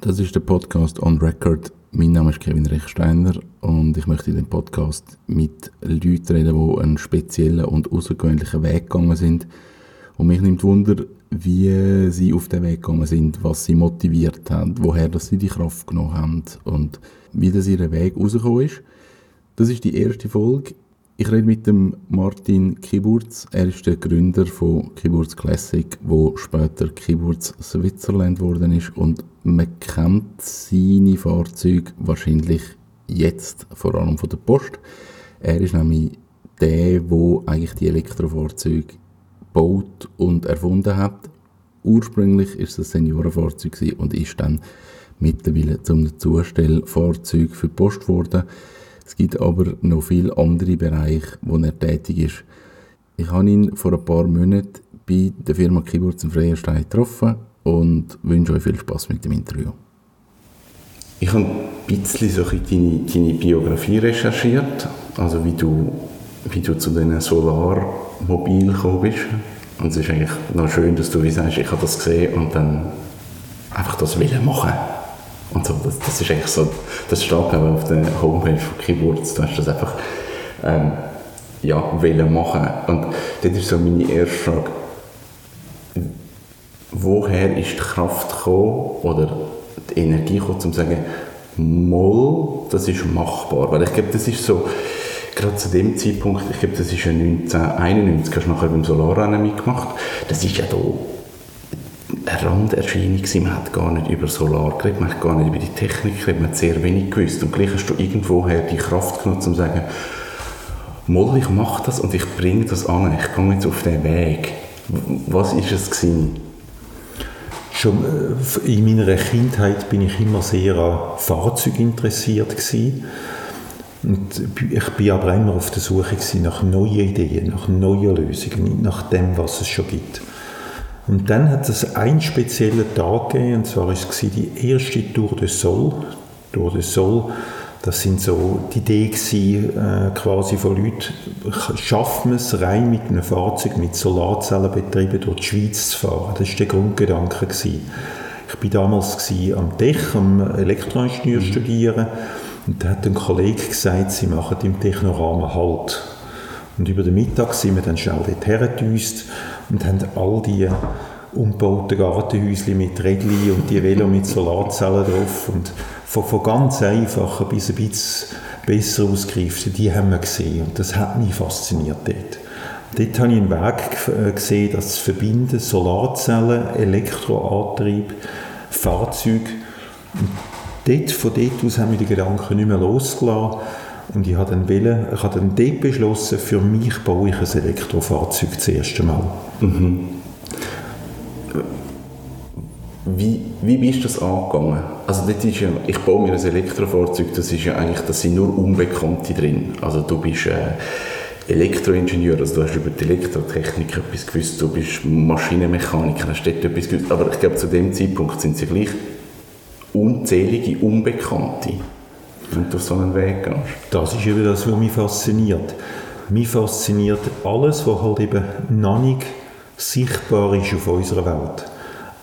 Das ist der Podcast On Record. Mein Name ist Kevin Rechsteiner und ich möchte in dem Podcast mit Leuten reden, die einen speziellen und außergewöhnlichen Weg gegangen sind. Und mich nimmt Wunder, wie sie auf den Weg gegangen sind, was sie motiviert haben, woher dass sie die Kraft genommen haben und wie das ihr Weg rausgekommen ist. Das ist die erste Folge. Ich rede mit dem Martin Kiburz. Er ist der Gründer von Kiburz Classic, wo später Kiburz Switzerland geworden ist. Und man kennt seine Fahrzeuge wahrscheinlich jetzt vor allem von der Post. Er ist nämlich der, der eigentlich die Elektrofahrzeuge gebaut und erfunden hat. Ursprünglich ist es ein Seniorenfahrzeug und ist dann mittlerweile zum Zustellfahrzeug für die Post geworden. Es gibt aber noch viele andere Bereiche, wo er tätig ist. Ich habe ihn vor ein paar Monaten bei der Firma Kiburz im Freierstein getroffen und wünsche euch viel Spaß mit dem Interview. Ich habe ein bisschen so deine, deine Biografie recherchiert, also wie du, wie du zu diesen Solarmobil gekommen bist. Und es ist eigentlich noch schön, dass du wie sagst, ich habe das gesehen und dann einfach das Willen machen. Und so, das, das ist eigentlich so, das steht auch auf der Homepage von Keyboards, da hast du das einfach ähm, ja, wollen machen. Und das ist so meine erste Frage. Woher ist die Kraft gekommen, oder die Energie gekommen, um zu sagen, Moll, das ist machbar? Weil ich glaube, das ist so, gerade zu dem Zeitpunkt, ich glaube, das ist ja 1991, hast du nachher beim Solarrennen mitgemacht, das ist ja da eine Randerscheinung gewesen. Man hat gar nicht über Solar geredet, man hat gar nicht über die Technik geredet, man hat sehr wenig gewusst. Und gleich hast du irgendwoher die Kraft genutzt, um zu sagen, Moll, ich mache das und ich bringe das an, ich gehe jetzt auf den Weg. Was ist es gewesen? Schon äh, in meiner Kindheit bin ich immer sehr an Fahrzeugen interessiert gewesen. Und ich bin aber immer auf der Suche nach neuen Ideen, nach neuen Lösungen, nicht nach dem, was es schon gibt. Und dann hat es einen speziellen Tag gegeben, und zwar war es die erste Tour de Sol. Tour de Sol, das sind so die Idee gewesen, äh, quasi von Leuten, schaffen wir es rein mit einem Fahrzeug mit Solarzellenbetrieben durch die Schweiz zu fahren. Das war der Grundgedanke. Gewesen. Ich war damals am Tech, am Elektroingenieur mhm. studieren und da hat ein Kollege gesagt, sie machen im Technorahmen Halt. Und über den Mittag sind wir dann schnell dort hergedüst und haben all die umgebauten Gartenhäuschen mit Rädchen und die Velo mit Solarzellen drauf und von, von ganz einfachen bis ein bisschen besser ausgereiften, die haben wir gesehen und das hat mich fasziniert dort. Dort habe ich einen Weg äh, gesehen, das zu verbinden, Solarzellen, Elektroantrieb, Fahrzeug. Und dort, von dort aus haben wir die Gedanken nicht mehr losgelassen und ich habe dann, wollen, ich habe dann dort beschlossen, für mich baue ich ein Elektrofahrzeug das erste Mal. Mhm. Wie, wie bist du das angegangen? Also das ist ja, ich baue mir ein Elektrofahrzeug, das ist ja eigentlich, das sind nur Unbekannte drin. Also du bist äh, Elektroingenieur, also du hast über die Elektrotechnik etwas gewusst, du bist Maschinenmechaniker, hast dort etwas gewusst, aber ich glaube zu dem Zeitpunkt sind sie gleich unzählige Unbekannte wenn du auf so einen Weg gehst. Das ist eben das, was mich fasziniert. Mich fasziniert alles, was halt eben noch nicht sichtbar ist auf unserer Welt.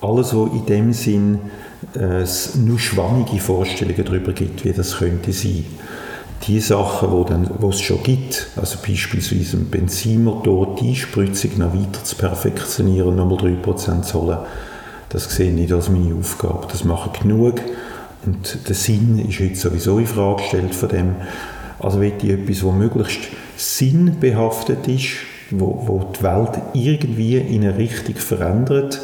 Alles, was in dem Sinn äh, nur schwammige Vorstellungen darüber gibt, wie das könnte sein. Die Sachen, wo, dann, wo es schon gibt, also beispielsweise ein Benzinmotor, die Spritzung noch weiter zu perfektionieren, nochmal 3% zu holen, das sehe ich nicht als meine Aufgabe. Das machen genug und der Sinn ist heute sowieso in Frage gestellt von dem. Also will ich etwas, das möglichst sinnbehaftet ist, wo, wo die Welt irgendwie in eine Richtung verändert,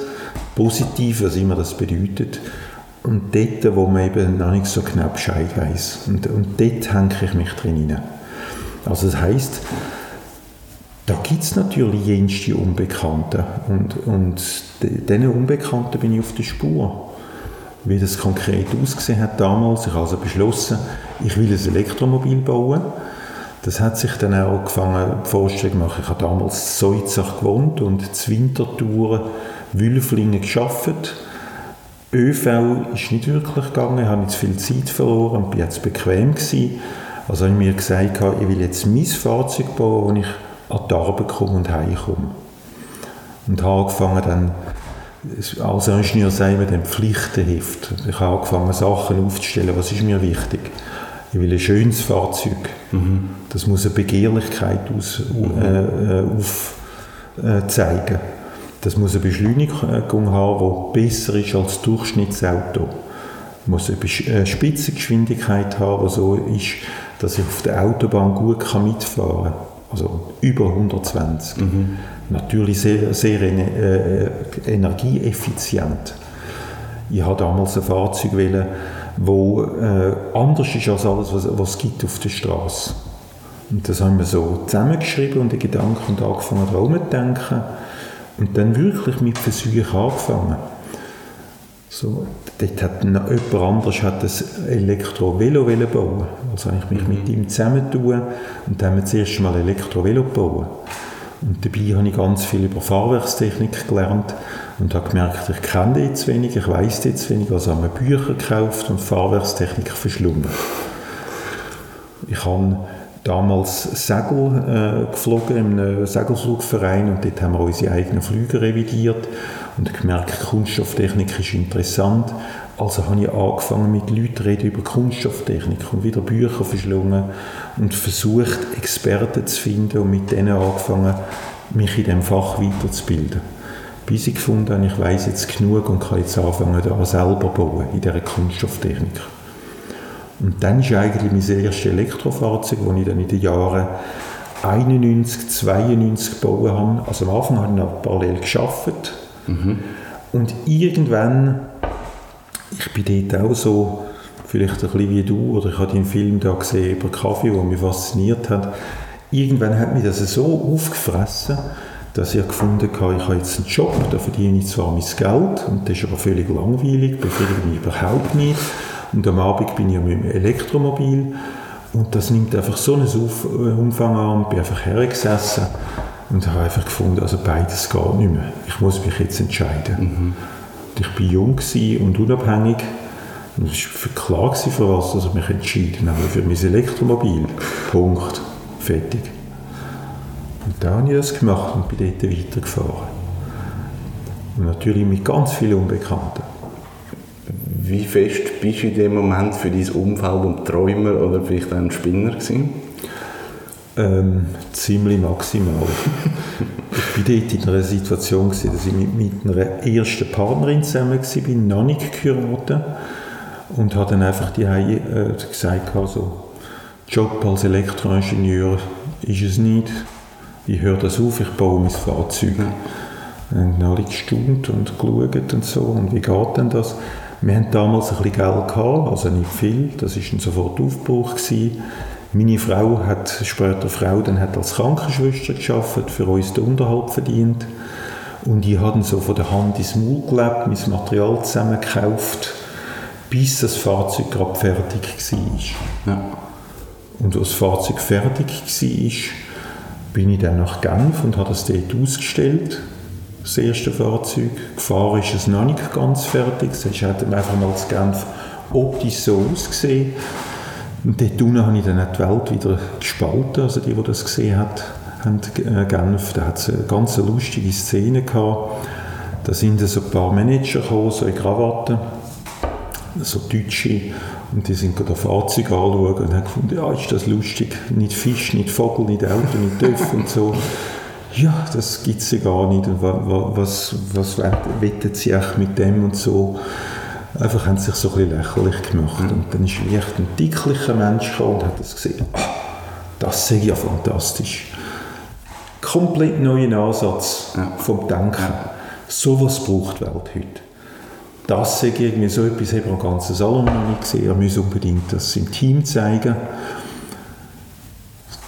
positiv, was immer das bedeutet, und dort, wo man eben noch nicht so genau Bescheid weiß. Und, und dort hänge ich mich drin hinein. Also das heisst, da gibt es natürlich jenste Unbekannte und, und diesen Unbekannten bin ich auf der Spur wie das konkret ausgesehen hat damals. Ich habe also beschlossen, ich will ein Elektromobil bauen. Das hat sich dann auch angefangen, die Vorstellung machen. Ich habe damals in Seuzach gewohnt und zu Wintertouren Wülflingen geschafft. ÖV ist nicht wirklich gegangen, ich habe zu viel Zeit verloren und bin jetzt bequem gewesen. Also habe ich mir gesagt, ich will jetzt mein Fahrzeug bauen, wo ich an die Arbeit komme und heimkomme. Und habe angefangen dann als Ingenieur sagen wir dann Pflichtenheft. Ich habe angefangen, Sachen aufzustellen. Was ist mir wichtig? Ich will ein schönes Fahrzeug. Mhm. Das muss eine Begehrlichkeit aus, mhm. äh, aufzeigen. Äh, das muss eine Beschleunigung haben, die besser ist als das Durchschnittsauto. Es muss eine Spitzengeschwindigkeit haben, die so ist, dass ich auf der Autobahn gut mitfahren kann. Also über 120. Mhm. Natürlich sehr, sehr äh, energieeffizient. Ich habe damals ein Fahrzeug wo äh, anders ist als alles, was, was es gibt auf der Straße. Und das haben wir so zusammengeschrieben und die Gedanken und angefangen daran zu denken und dann wirklich mit Versuchen angefangen. So, dort hat jemand anderes hat ein Elektro-Velo bauen Also habe ich mich mhm. mit ihm zusammentun und dann haben wir das erste Mal Elektro-Velo gebaut. Und dabei habe ich ganz viel über Fahrwerkstechnik gelernt und habe gemerkt, ich kenne jetzt wenig, ich weiß jetzt wenig, also habe ich Bücher gekauft und Fahrwerkstechnik verschlungen. Ich habe damals Segel äh, geflogen im äh, Segelflugverein und dort haben wir unsere eigenen Flüge revidiert und gemerkt, Kunststofftechnik ist interessant. Also habe ich angefangen mit Leuten reden über Kunststofftechnik und wieder Bücher verschlungen und versucht, Experten zu finden und mit denen angefangen, mich in diesem Fach weiterzubilden. Bis ich gefunden habe, ich weiß jetzt genug und kann jetzt anfangen, da selber bauen, in dieser Kunststofftechnik. Und dann ist eigentlich mein erstes Elektrofahrzeug, das ich dann in den Jahren 91, 92 gebaut habe. Also am Anfang habe ich noch parallel geschafft. Mhm. Und irgendwann, ich bin dort auch so, vielleicht ein bisschen wie du, oder ich habe den Film da gesehen über Kaffee, der mich fasziniert hat. Irgendwann hat mich das so aufgefressen, dass ich gefunden habe, ich habe jetzt einen Job, da verdiene ich zwar mein Geld, und das ist aber völlig langweilig, befriedigt mich überhaupt nicht. Und am Abend bin ich mit dem Elektromobil und das nimmt einfach so einen äh, Umfang an. Ich bin einfach hergesessen und habe einfach gefunden, also beides geht nicht mehr. Ich muss mich jetzt entscheiden. Mhm. Ich war jung und unabhängig. Es war klar, für was ich mich entschieden habe. Für mein Elektromobil. Punkt. Fertig. Und dann habe ich das gemacht und bin dort weitergefahren. Und natürlich mit ganz vielen Unbekannten. Wie fest bist du in dem Moment für dein Umfeld und Träumer oder vielleicht auch ein Spinner gewesen? Ähm, ziemlich maximal. ich war dort in einer Situation, gewesen, dass ich mit, mit einer ersten Partnerin zusammen war, noch nicht geheiratet und habe dann einfach die äh, gesagt, also, Job als Elektroingenieur ist es nicht. Ich höre das auf, ich baue mein Fahrzeug. Ja. Und alle gestaunt und geschaut und so. Und wie geht denn das? Wir hatten damals ein bisschen Geld, gehabt, also nicht viel, das war sofort Aufbruch. Gewesen. Meine Frau hat, später Frau, dann hat als Krankenschwester geschafft, für uns den Unterhalt verdient. Und ich habe so von der Hand ins Maul gelebt, mein Material zusammengekauft, bis das Fahrzeug gerade fertig war. Ja. Und als das Fahrzeug fertig war, bin ich dann nach Genf und habe das dort ausgestellt das erste Fahrzeug. Gefahren ist es noch nicht ganz fertig. Es hat einfach mal das Genf optisch so ausgesehen. Und dort unten habe ich dann auch die Welt wieder gespalten. Also die, die das gesehen hat, haben äh, Genf, da hat es eine ganz lustige Szene gehabt. Da sind so ein paar Manager gekommen, so in Krawatten, so Deutsche, und die sind gerade Fahrzeug anschauen und haben gefunden, ja, ist das lustig, nicht Fisch, nicht Vogel, nicht Auto, nicht Töpfe und so ja, das gibt es ja gar nicht und was, was wettet sie auch mit dem und so. Einfach haben sie sich so ein bisschen lächerlich gemacht. Mhm. Und dann ist vielleicht ein dicklicher Mensch gekommen und hat das gesehen. Oh, das sehe ich ja fantastisch. Komplett neuen Ansatz ja. vom Denken. Ja. So was braucht die Welt heute. Das sehe ich irgendwie so etwas, haben wir am ganzen Salon noch nicht gesehen. Wir müssen unbedingt das im Team zeigen.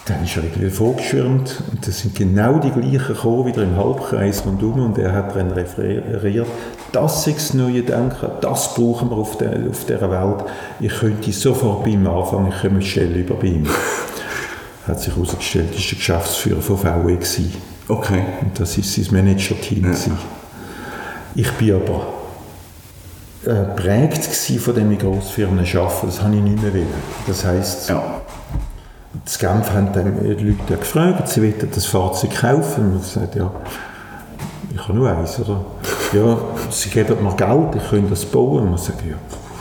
Dann ist er irgendwie vorgeschwärmt und das sind genau die gleichen gekommen, wieder im Halbkreis rundum und er hat dann referiert, das ist das neue Denken, das brauchen wir auf, der, auf dieser Welt. Ich könnte sofort bei ihm anfangen, ich komme schnell über bei ihm. hat sich herausgestellt, das war der Geschäftsführer von VW. Gewesen. Okay. Und das war sein Manager-Team. Ja. Ich bin aber äh, prägt von dem in Grossfirmen arbeiten, das habe ich nicht mehr wollen. Das heisst, ja das Genf haben die Leute gefragt, sie wollten das Fahrzeug kaufen. Und ich gesagt, ja, ich habe nur eins, oder? Ja, sie geben mir Geld, ich könnte das bauen. Und man sagt, ja,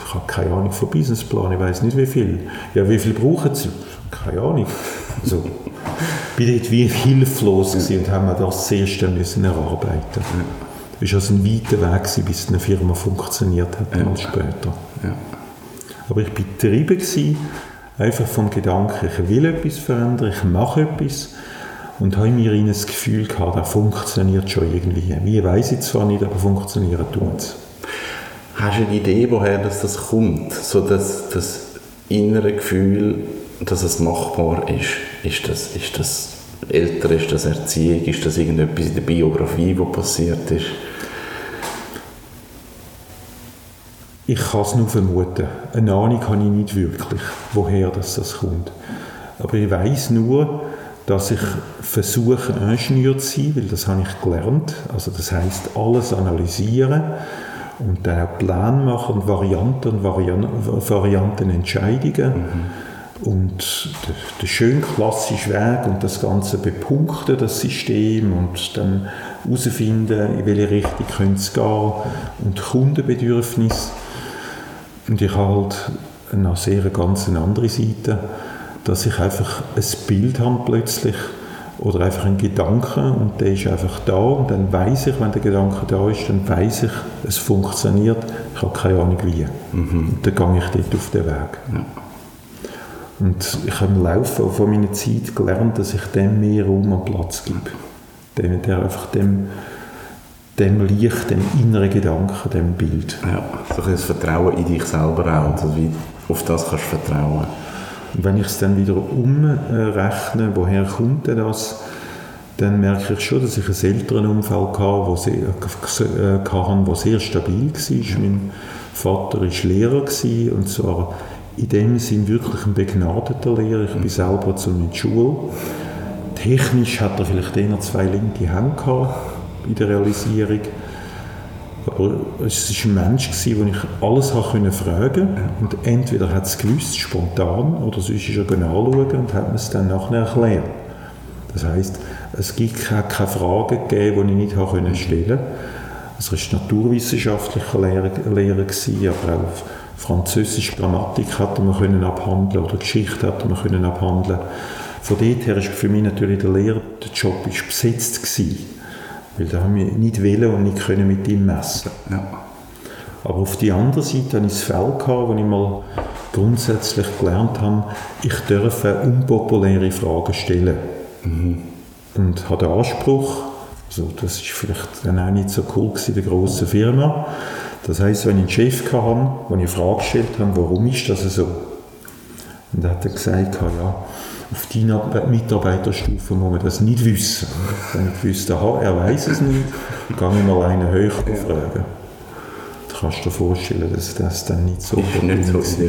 ich habe keine Ahnung von Businessplan, ich weiß nicht wie viel. Ja, wie viel brauchen sie? Keine Ahnung. Also, ich war dort wie hilflos gewesen und haben mir das sehr schnell müssen erarbeiten. Es war also ein weiter Weg, gewesen, bis eine Firma funktioniert hat, ja. später. Ja. Aber ich war getrieben, gewesen, einfach vom Gedanken, ich will etwas verändern, ich mache etwas und habe mir in das Gefühl gehabt, das funktioniert schon irgendwie. Wie weiß ich zwar nicht, aber funktionieren tut es. Hast du eine Idee, woher das, das kommt? So das, das innere Gefühl, dass es machbar ist. Ist das, ist das älter, ist das Erziehung, ist das irgendetwas in der Biografie, was passiert ist? Ich kann es nur vermuten. Eine Ahnung habe ich nicht wirklich, woher das, das kommt. Aber ich weiß nur, dass ich versuche, Ingenieur zu sein, weil das habe ich gelernt. Also das heißt alles analysieren und dann auch Pläne machen und Varianten und Varianten, Variantenentscheidungen. Mhm. Und der, der schön klassische Weg und das Ganze bepunkten, das System und dann herausfinden, in welche Richtung könnte es gehen und Kundenbedürfnis. Und ich habe halt eine sehr ganz andere Seite dass ich einfach ein Bild habe plötzlich oder einfach einen Gedanken und der ist einfach da und dann weiß ich, wenn der Gedanke da ist, dann weiß ich, es funktioniert, ich habe keine Ahnung wie. Mhm. Und dann gehe ich dort auf den Weg. Ja. Und ich habe im Laufe von meiner Zeit gelernt, dass ich dem mehr Raum und Platz gebe. Dem, der einfach dem, dem Licht, dem inneren Gedanken, dem Bild. Ja, so ein Vertrauen in dich selber auch, also wie auf das kannst du vertrauen. Wenn ich es dann wieder umrechne, woher kommt denn das, dann merke ich schon, dass ich ein Elternumfeld hatte, wo sehr, äh, hatte, das sehr stabil war. Mein Vater war Lehrer und zwar in dem Sinn wirklich ein begnadeter Lehrer. Ich bin selber zu in die Schule. Technisch hat er vielleicht eher zwei linke Hände gehabt in der Realisierung. Aber es war ein Mensch, den ich alles fragen konnte. Und entweder hat es gewusst, spontan, oder sonst ist er anschauen und hat mir es dann nachher erklärt. Das heisst, es gibt keine, keine Fragen gegeben, die ich nicht stellen konnte. Er war naturwissenschaftlicher Lehrer, Lehrer aber auch Französisch Grammatik hatte man können abhandeln oder Geschichte hatte man können abhandeln. Von dort her war für mich natürlich der Lehrerjob besetzt gewesen. Weil da haben wir nicht wählen und nicht können mit ihm messen. Ja. Aber auf die andere Seite hatte ich das Fell, gehabt, wo ich mal grundsätzlich gelernt habe, ich dürfe unpopuläre Fragen stellen. Mhm. Und habe den Anspruch, also das ist vielleicht dann auch nicht so cool in der grossen Firma, das heisst, wenn ich einen Chef hatte, wo ich eine Frage gestellt habe, warum ist das so? Und dann hat er gesagt, ja, auf deiner Mitarbeiterstufe muss man das nicht wissen. Wenn ich gewusst habe, er weiß es nicht, gehe ich mal einen höher fragen. Du kannst dir vorstellen, dass das dann nicht so ist. Nicht so ist.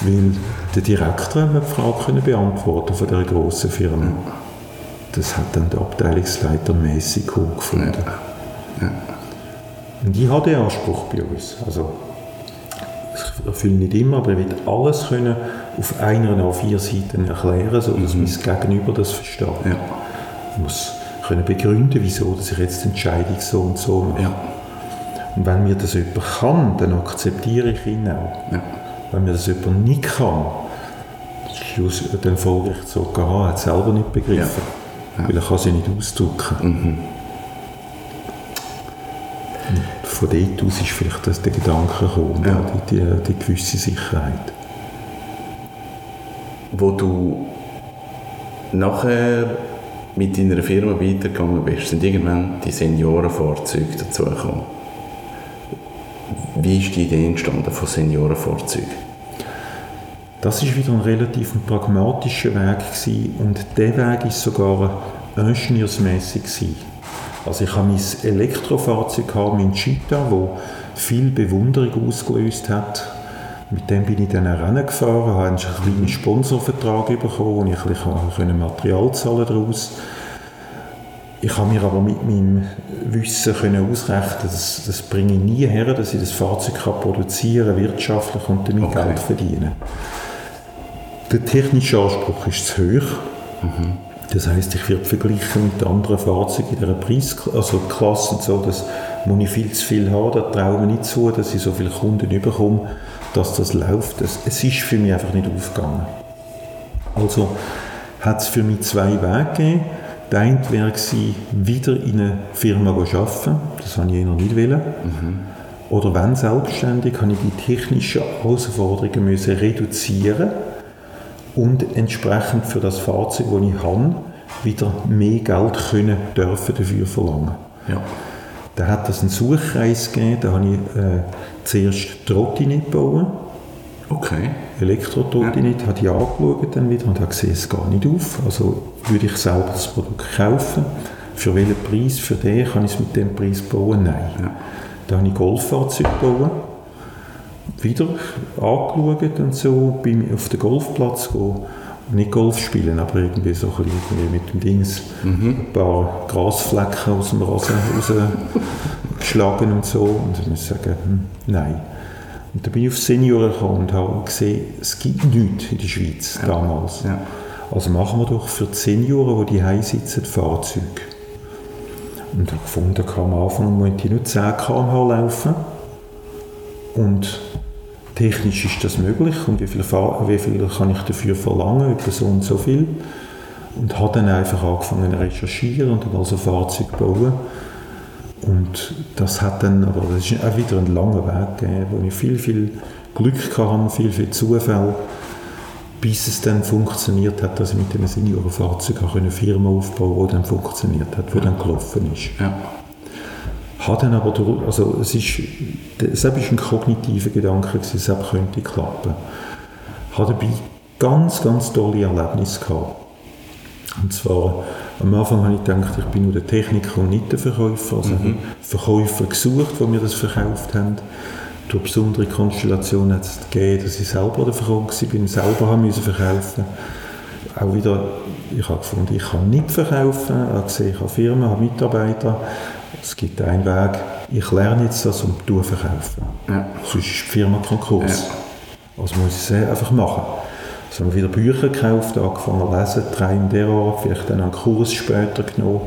Weil der Direktor hat die Frage beantworten von dieser grossen Firma. Das hat dann der Abteilungsleiter mäßig cool gefunden. Ja. Ja. Und ich habe den Anspruch bei uns. Also, ich erfülle nicht immer, aber ich will alles können auf einer A4 Seiten erklären, sodass mhm. mein Gegenüber das versteht. Ja. Ich muss können begründen, wieso dass ich jetzt die Entscheidung so und so mache. Ja. Und wenn mir das jemand kann, dann akzeptiere ich ihn auch. Ja. Wenn mir das jemand nicht kann, dann folge ich so, aha, er hat es selber nicht begriffen. Ja. Weil er kann sie nicht ausdrücken. Mhm. Von dort aus ist vielleicht das der Gedanke gekommen, die, die, die gewisse Sicherheit wo du nachher mit deiner Firma weitergegangen bist, sind irgendwann die Seniorenfahrzeuge dazugekommen. Wie ist die Idee entstanden von Seniorenfahrzeugen? Das ist wieder ein relativ pragmatischer Weg gewesen. und der Weg ist sogar ingenieursmässig Also ich habe mein Elektrofahrzeug, mein Cheetah, wo viel Bewunderung ausgelöst hat mit dem bin ich dann auch Rennen gefahren, habe einen kleinen Sponsorvertrag bekommen und ich ein Material zahlen daraus. Ich habe mir aber mit meinem Wissen können ausrechnen, dass das bringe ich nie her, dass ich das Fahrzeug kann produzieren wirtschaftlich und damit okay. Geld verdienen. Der technische Anspruch ist zu hoch. Mhm. Das heißt, ich werde verglichen mit anderen Fahrzeugen in dieser Preisklasse, also Klasse so, dass muss ich viel zu viel haben, da traue ich mir nicht zu, dass ich so viele Kunden bekomme, dass das läuft. Es, es ist für mich einfach nicht aufgegangen. Also hat es für mich zwei Wege gegeben. Der eine wäre gewesen, wieder in eine Firma arbeiten. Das wollte ich eher nicht. Wollen. Mhm. Oder wenn selbstständig, habe ich die technischen Herausforderungen müssen reduzieren und entsprechend für das Fahrzeug, das ich habe, wieder mehr Geld können dürfen dafür verlangen. Ja. Da hat es einen Suchkreis gegeben, da habe ich äh, zuerst Trottinett gebaut. Okay. Elektro-Trottinett, ja. habe ich angeschaut dann wieder und habe gesehen, es geht nicht auf. Also würde ich selber das Produkt kaufen. Für welchen Preis? Für den kann ich es mit dem Preis bauen? Nein. Ja. Da habe ich Golffahrzeuge gebaut. Wieder angeschaut und so, bin auf den Golfplatz gegangen nicht Golf spielen, aber irgendwie so ein bisschen mit dem Dings mhm. ein paar Grasflecken aus dem Rasen rausgeschlagen und so. Und ich muss sagen, hm, nein. Und dann bin ich auf Senioren gekommen und habe gesehen, es gibt nichts in der Schweiz ja. damals. Ja. Also machen wir doch für die Senioren, die hier sitzen, Fahrzeuge. Und ich habe gefunden, am Anfang muss ich nur 10 km/h laufen. Und technisch ist das möglich und wie viel, wie viel kann ich dafür verlangen, etwa so und so viel. Und habe dann einfach angefangen zu recherchieren und dann also Fahrzeug bauen. Und das hat dann, aber das ist auch wieder ein langer Weg gegeben, wo ich viel, viel Glück hatte, viel, viel Zufall, bis es dann funktioniert hat, dass ich mit dem Seniorenfahrzeug auch eine Firma aufbauen konnte, die dann funktioniert hat, die dann gelaufen ist. Ja. Hat dann aber, also es ist, es war ein kognitiver Gedanke, es könnte klappen. Hat dabei ganz, ganz tolle Erlebnisse gehabt. Und zwar, am Anfang habe ich gedacht, ich bin nur der Techniker und nicht der Verkäufer. Also mhm. Verkäufer gesucht, die mir das verkauft haben. Durch besondere Konstellationen hat es gegeben, dass ich selber der Verkäufer war, selber haben müssen verkaufen. Auch wieder, ich habe gefunden, ich kann nicht verkaufen. Ich habe gesehen, ich habe Firmen, habe Mitarbeiter. Es gibt einen Weg, ich lerne jetzt das und du verkaufen. Ja. Sonst ist die Firma Konkurs. Ja. Also muss ich es einfach machen. Also haben wir wieder Bücher gekauft, angefangen zu lesen, drei in der Art, vielleicht dann einen Kurs später genommen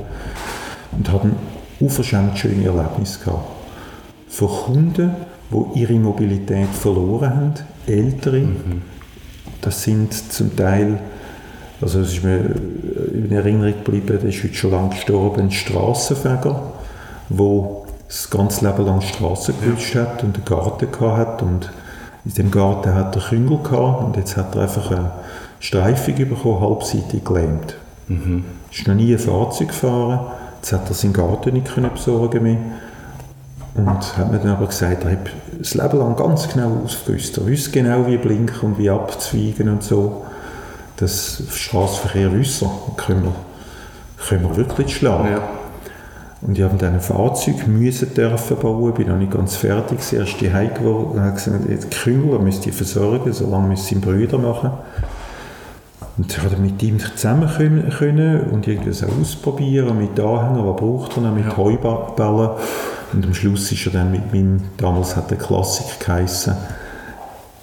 und hatten unverschämt schöne Erlebnisse gehabt. Von Kunden, die ihre Mobilität verloren haben, Ältere, mhm. das sind zum Teil, also es ist mir in Erinnerung geblieben, der ist heute schon lange gestorben, ein Strassenfeger, wo das ganze Leben lang Straßen gewünscht hat und einen Garten gehabt und in dem Garten hat er Küngel gehabt und jetzt hat er einfach eine Streifung bekommen, halbseitig gelähmt. Mhm. Ist noch nie ein Fahrzeug gefahren, jetzt hat er seinen Garten nicht können besorgen mehr und hat mir dann aber gesagt, er hat das Leben lang ganz genau ausgewusst. Er wusste genau, wie blinken und wie abzweigen und so. Das Straßenverkehr wissen, können wir, können wir wirklich schlagen. Ja. Und ich habe dann ein Fahrzeug müssen dürfen bauen, bin noch nicht ganz fertig, das erste Heim geworden, habe gesagt, die Küngel müsst ihr versorgen, so lange müssen sein Brüder machen. Und ich konnte mit ihm zusammen können, können und irgendwie so ausprobieren, mit Anhänger, was braucht er, mit ja. Heuballen. Und am Schluss ist er dann mit meinem, damals hat der Klassik geheissen,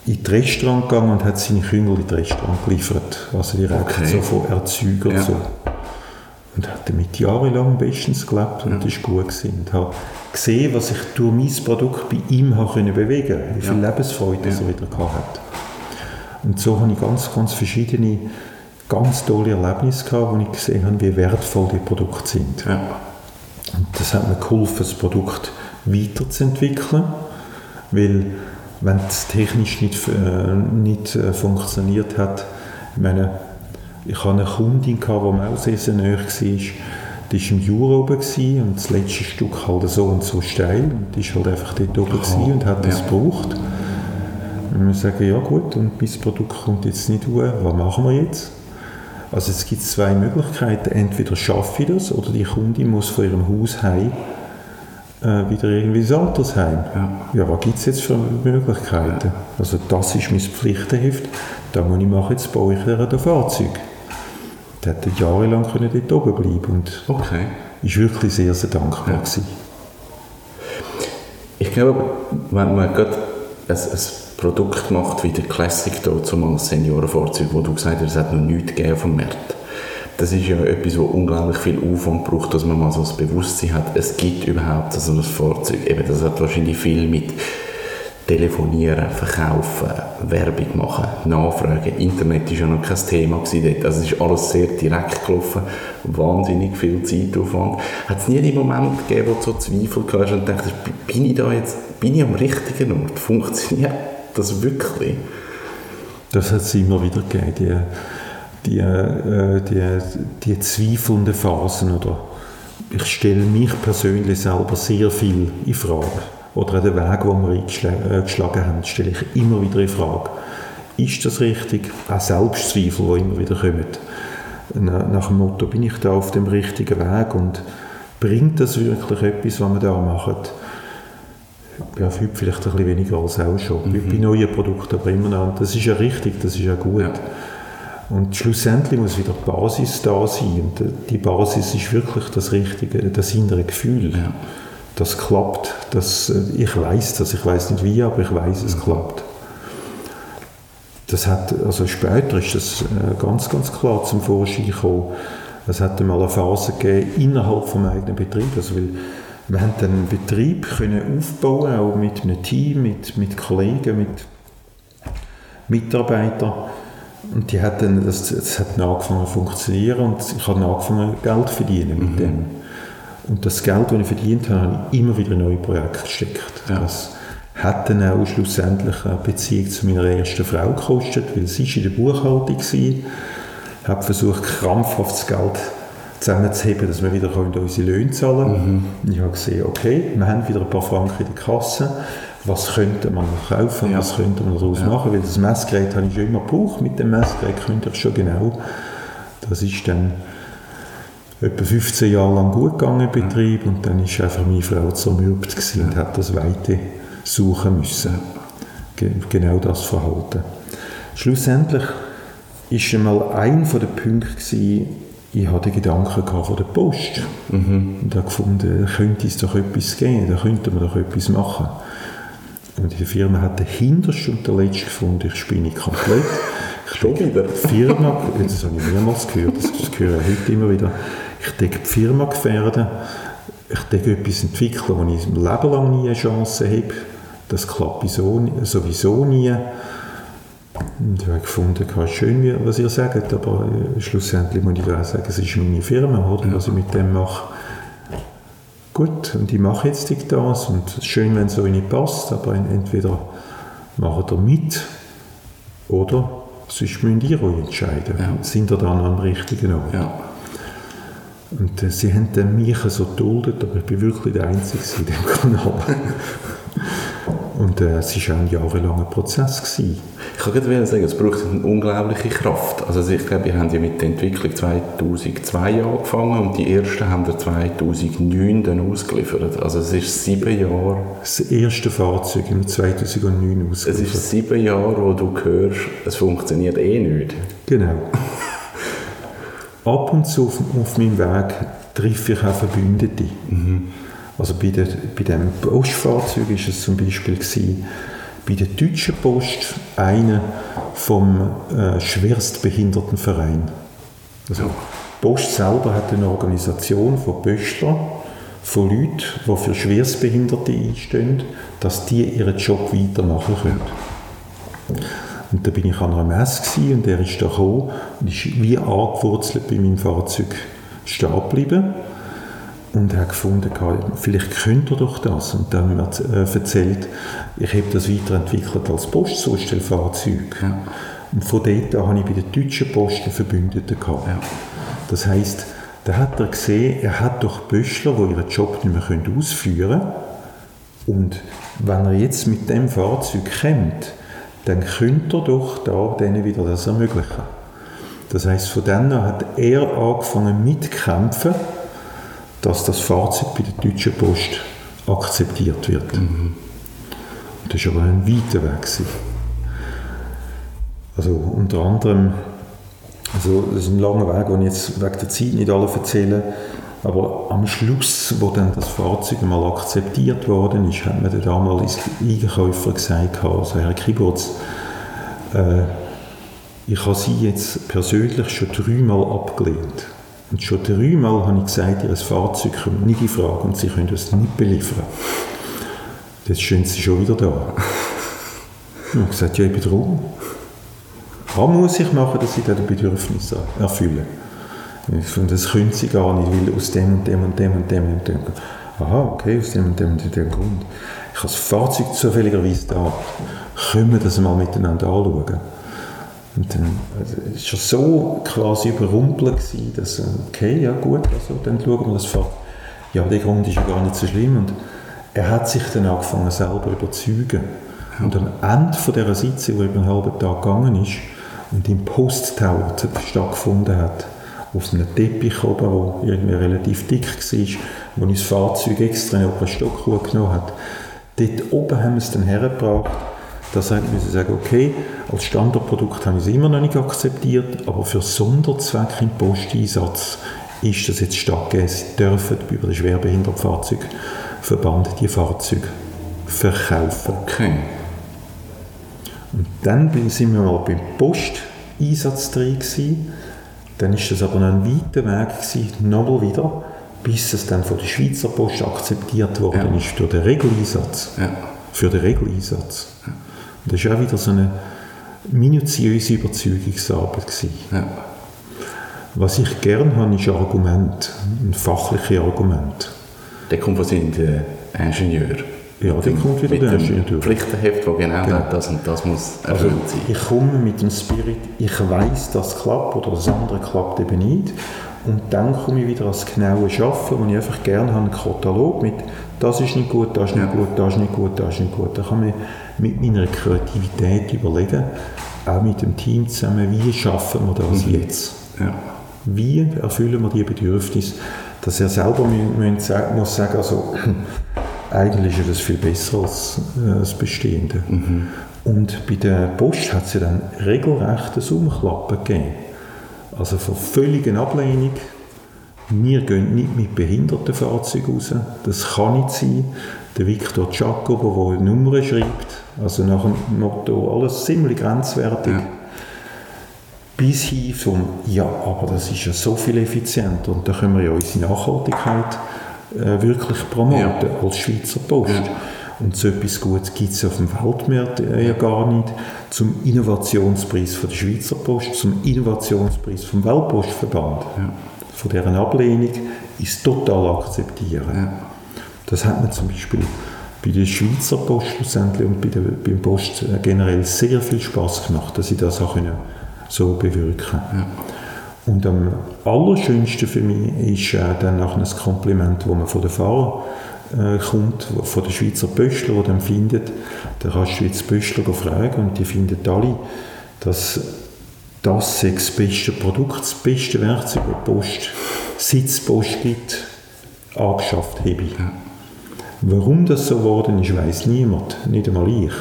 in das Restaurant gegangen und hat seine Küngel in das Restaurant geliefert. Also direkt okay. so von Erzeuger ja. so. Und habe damit jahrelang bestens gelebt und das war gut. Gewesen. Und habe gesehen, was ich durch mein Produkt bei ihm habe können bewegen konnte, wie viel ja. Lebensfreude ja. er wieder gehabt Und so habe ich ganz, ganz verschiedene, ganz tolle Erlebnisse gehabt, wo ich gesehen habe, wie wertvoll die Produkte sind. Ja. Und das hat mir geholfen, das Produkt weiterzuentwickeln, weil wenn es technisch nicht, äh, nicht äh, funktioniert hat, meine, ich hatte eine Kundin, die mir auch sehr, sehr nahe war. Die war im Jura oben und das letzte Stück halt so und so steil. Und die war halt einfach dort oben oh, und hat das ja. gebraucht. Und wir sagen, ja gut, und mein Produkt kommt jetzt nicht hoch, was machen wir jetzt? Also es gibt zwei Möglichkeiten. Entweder schaffe ich das oder die Kundin muss von ihrem Haus heim äh, wieder irgendwie ins Altersheim. Ja, ja was gibt es jetzt für Möglichkeiten? Also das ist mein Pflichtenheft. Da muss ich machen, jetzt baue ich ein Fahrzeug der hätte jahrelang können dort oben bleiben und okay. ist wirklich sehr, sehr dankbar ja. Ich glaube, wenn man gerade ein, ein Produkt macht wie der Classic, hier, zumal Seniorenfahrzeug, wo du gesagt hast, es hat noch nichts gegeben dem Markt, das ist ja etwas, wo unglaublich viel Aufwand braucht, dass man mal so das Bewusstsein hat, es gibt überhaupt so ein Fahrzeug. Eben, das hat wahrscheinlich viel mit Telefonieren, Verkaufen, Werbung machen, Nachfragen. Internet war ja noch kein Thema dort. Also es ist alles sehr direkt gelaufen, wahnsinnig viel Zeitaufwand. Hat es nie einen Moment gegeben, wo du so Zweifel hast und dachtest, bin ich da jetzt, bin ich am richtigen Ort? Funktioniert das wirklich? Das hat es immer wieder gegeben, die, die, äh, die, die zweifelnden Phasen. Oder ich stelle mich persönlich selber sehr viel in Frage oder den Weg, den wir eingeschlagen äh, haben, stelle ich immer wieder in Frage. Ist das richtig? Auch Selbstzweifel, die immer wieder kommen. Nach dem Motto, bin ich da auf dem richtigen Weg und bringt das wirklich etwas, was wir da machen? Ja, heute vielleicht ein bisschen weniger als auch schon. Mhm. Bei neuen Produkten aber immer noch. Das ist ja richtig, das ist ja gut. Ja. Und schlussendlich muss wieder die Basis da sein. Und die Basis ist wirklich das richtige, das innere Gefühl. Ja das klappt. Das, ich weiß das, ich weiß nicht wie, aber ich weiß, es klappt. Das hat, also später ist das äh, ganz, ganz klar zum Vorschein gekommen. Es hat einmal eine Phase gegeben innerhalb vom eigenen Betrieb, also weil wir haben dann einen Betrieb können aufbauen, auch mit einem Team, mit, mit Kollegen, mit Mitarbeitern. Und die hat dann, das, das hat angefangen zu funktionieren und ich habe angefangen Geld zu verdienen mit mhm. dem. Und das Geld, das ich verdient habe, habe ich immer wieder in neue Projekte gesteckt. Ja. Das hat dann auch schlussendlich eine Beziehung zu meiner ersten Frau gekostet, weil sie in der Buchhaltung war. Ich habe versucht, krampfhaft das Geld zusammenzuheben, dass wir wieder unsere Löhne zahlen können. Mhm. Ich habe gesehen, okay, wir haben wieder ein paar Franken in der Kasse. Was könnte man noch kaufen? Ja. Was könnte man daraus ja. machen? Weil das Messgerät habe ich schon immer gebraucht. Mit dem Messgerät könnte ich schon genau. Das ist dann etwa 15 Jahre lang gut gegangen im Betrieb und dann ist einfach meine Frau zermürbt und hat das Weite suchen müssen. genau das Verhalten. Schlussendlich ist einmal ein von den Punkten gewesen, ich hatte Gedanken von der Post mhm. und habe gefunden, da könnte es doch etwas geben, da könnte man doch etwas machen. Und die Firma hat den hintersten und den letzten gefunden, ich spinne komplett. Schon wieder? Die Firma, das habe ich mehrmals gehört, das höre ich heute immer wieder, ich denke, die Firma gefährden, ich denke, etwas entwickeln, wo ich im Leben lang nie eine Chance habe, das klappt sowieso nie. Und ich habe gefunden, es schön, was ihr sagt, aber äh, schlussendlich muss ich auch sagen, es ist meine Firma, oder, was ich mit dem mache. Gut, und ich mache jetzt das und es ist schön, wenn es so nicht passt, aber entweder macht ihr mit oder sonst müsst ihr euch entscheiden. Ja. Sind ihr dann am richtigen Ort? Ja. Und äh, sie haben dann mich so geduldet, aber ich bin wirklich der Einzige in diesem Kanal. Und äh, es war auch ein jahrelanger Prozess. Gewesen. Ich kann gerade sagen, es braucht eine unglaubliche Kraft. Also ich glaube, wir haben ja mit der Entwicklung 2002 angefangen und die ersten haben wir 2009 dann ausgeliefert. Also es ist sieben Jahre... Das erste Fahrzeug im 2009 ausgeliefert. Es ist sieben Jahre, wo du hörst, es funktioniert eh nicht. Genau. Ab und zu auf, auf meinem Weg treffe ich auch Verbündete. Mhm. Also bei, der, bei dem Postfahrzeug war es zum Beispiel gewesen, bei der Deutschen Post einer vom äh, Schwerstbehindertenverein. Also die Post selber hat eine Organisation von Pöstlern, von Leuten, die für Schwerstbehinderte einstehen, dass die ihren Job weitermachen können. Und da bin ich an einer Messe und er ist da gekommen und ist wie angewurzelt bei meinem Fahrzeug stehen geblieben und hat gefunden, vielleicht könnte er doch das. Und dann hat er äh, erzählt, ich habe das weiterentwickelt als Postzustellfahrzeug. Ja. Und von dort an habe ich bei der Deutschen Post einen Verbündeten gehabt. Ja. Das heisst, da hat er gesehen, er hat doch Böschler, die ihren Job nicht mehr ausführen können. Und wenn er jetzt mit dem Fahrzeug kommt, dann könnte er doch da denen wieder das ermöglichen. Das heißt, von dann an hat er angefangen mitzukämpfen, dass das Fahrzeug bei der Deutschen Post akzeptiert wird. Mhm. Das war aber ein weiter Weg. Gewesen. Also unter anderem, also das ist ein langer Weg, den ich jetzt wegen der Zeit nicht alle erzähle, aber am Schluss, wo dann das Fahrzeug mal akzeptiert worden ist, hat mir der damalige Einkäufer gesagt, also Herr Kiburz, äh, Ich habe sie jetzt persönlich schon dreimal abgelehnt. Und schon dreimal habe ich gesagt, ihr Fahrzeug kommt nicht in Frage und sie können es nicht beliefern. Jetzt stehen sie schon wieder da. Ich habe gesagt, ja, ich bin drum. Was muss ich machen, dass sie diese Bedürfnisse das können sie gar nicht, weil aus dem und dem und dem und dem und dem. Aha, okay, aus dem und dem und dem Grund. Ich habe das Fahrzeug zufälligerweise da. Können wir das mal miteinander anschauen? Und dann also, ist er so quasi überrumpelt dass, okay, ja gut, also, dann schauen wir das Fahrzeug. Ja, der Grund ist ja gar nicht so schlimm. Und er hat sich dann angefangen, selber überzeugen. Und am Ende von dieser Sitzung, die über einen halben Tag gegangen ist, und im Post-Tower stattgefunden hat, auf einem Teppich oben, der irgendwie relativ dick war, wo uns das Fahrzeug extra auf einen Stock genommen hat. Dort oben haben wir es dann hergebracht, dass wir sagen, okay, als Standardprodukt haben wir es immer noch nicht akzeptiert, aber für Sonderzweck im Posteinsatz ist das jetzt stattgegeben. Sie dürfen über den Schwerbehindertenfahrzeugverband die Fahrzeuge verkaufen. Okay. Und dann sind wir mal beim Posteinsatz drin gewesen. Dann ist das aber noch ein weiter Weg gewesen, nochmal wieder, bis es dann von der Schweizer Post akzeptiert worden ja. ist für den Regeleinsatz. Ja. Für den Regeleinsatz. Ja. Das war auch wieder so eine minutiöse Überzeugungsarbeit. Gewesen. Ja. Was ich gerne habe, ist Argument, ein fachliches Argument. Der kommt von seinen Ingenieur. Ja, dann kommt wieder der Ingenieur. Pflichtenheft, wo genau, genau, das und das muss erfüllt also, sein. Ich komme mit dem Spirit, ich weiß, dass es klappt oder das andere klappt eben nicht. Und dann komme ich wieder als genaue Schaffen, wo ich einfach gerne habe, einen Katalog mit das ist nicht gut, das ist nicht gut, das ist nicht gut, das ist nicht gut. Da kann man mit meiner Kreativität überlegen, auch mit dem Team zusammen, wie schaffen wir das mhm. jetzt? Ja. Wie erfüllen wir die Bedürfnisse, dass er selber muss sagen, also eigentlich ist das viel besser als äh, das Bestehende. Mhm. Und bei der Post hat es ja dann regelrecht ein Umklappen gegeben. Also von völliger Ablehnung, wir gehen nicht mit Behindertenfahrzeugen raus, das kann nicht sein. Der Victor Giacobo, der Nummern schreibt, also nach dem Motto, alles ziemlich grenzwertig. Ja. Bis hin zum, ja, aber das ist ja so viel effizienter und da können wir ja unsere Nachhaltigkeit äh, wirklich promoten ja. als Schweizer Post. Ja. Und so etwas Gutes gibt es auf dem Weltmarkt äh, ja gar nicht. Zum Innovationspreis von der Schweizer Post, zum Innovationspreis vom Weltpostverband. Ja. Von deren Ablehnung ist total akzeptieren. Ja. Das hat man zum Beispiel bei der Schweizer Post schlussendlich und bei der, beim Post äh, generell sehr viel Spaß gemacht, dass sie das auch können so bewirken ja. Und am allerschönsten für mich ist äh, dann auch ein Kompliment, das man von den Fahrern äh, kommt, von den Schweizer Pöstler, die dann findet, da kannst du jetzt Pöstler fragen und die finden alle, dass das das beste Produkt, das beste Werkzeug, das Post, seit es Post gibt, angeschafft habe. Ja. Warum das so geworden ist, weiß niemand, nicht einmal ich.